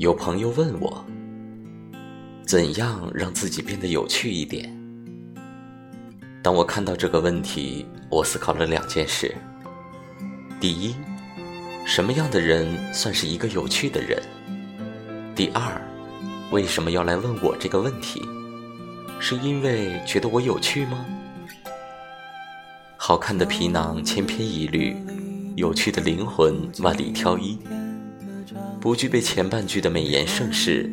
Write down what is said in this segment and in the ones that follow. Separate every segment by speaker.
Speaker 1: 有朋友问我，怎样让自己变得有趣一点？当我看到这个问题，我思考了两件事。第一，什么样的人算是一个有趣的人？第二，为什么要来问我这个问题？是因为觉得我有趣吗？好看的皮囊千篇一律，有趣的灵魂万里挑一。不具备前半句的美言盛世，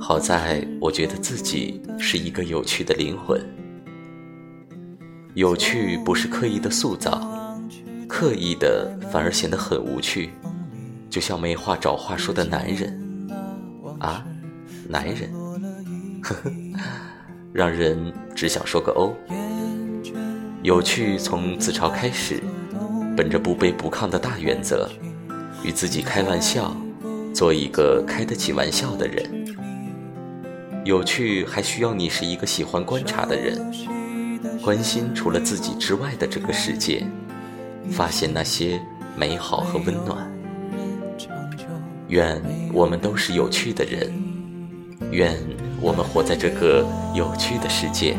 Speaker 1: 好在我觉得自己是一个有趣的灵魂。有趣不是刻意的塑造，刻意的反而显得很无趣，就像没话找话说的男人啊，男人，呵呵，让人只想说个哦。有趣从自嘲开始，本着不卑不亢的大原则，与自己开玩笑。做一个开得起玩笑的人，有趣还需要你是一个喜欢观察的人，关心除了自己之外的这个世界，发现那些美好和温暖。愿我们都是有趣的人，愿我们活在这个有趣的世界。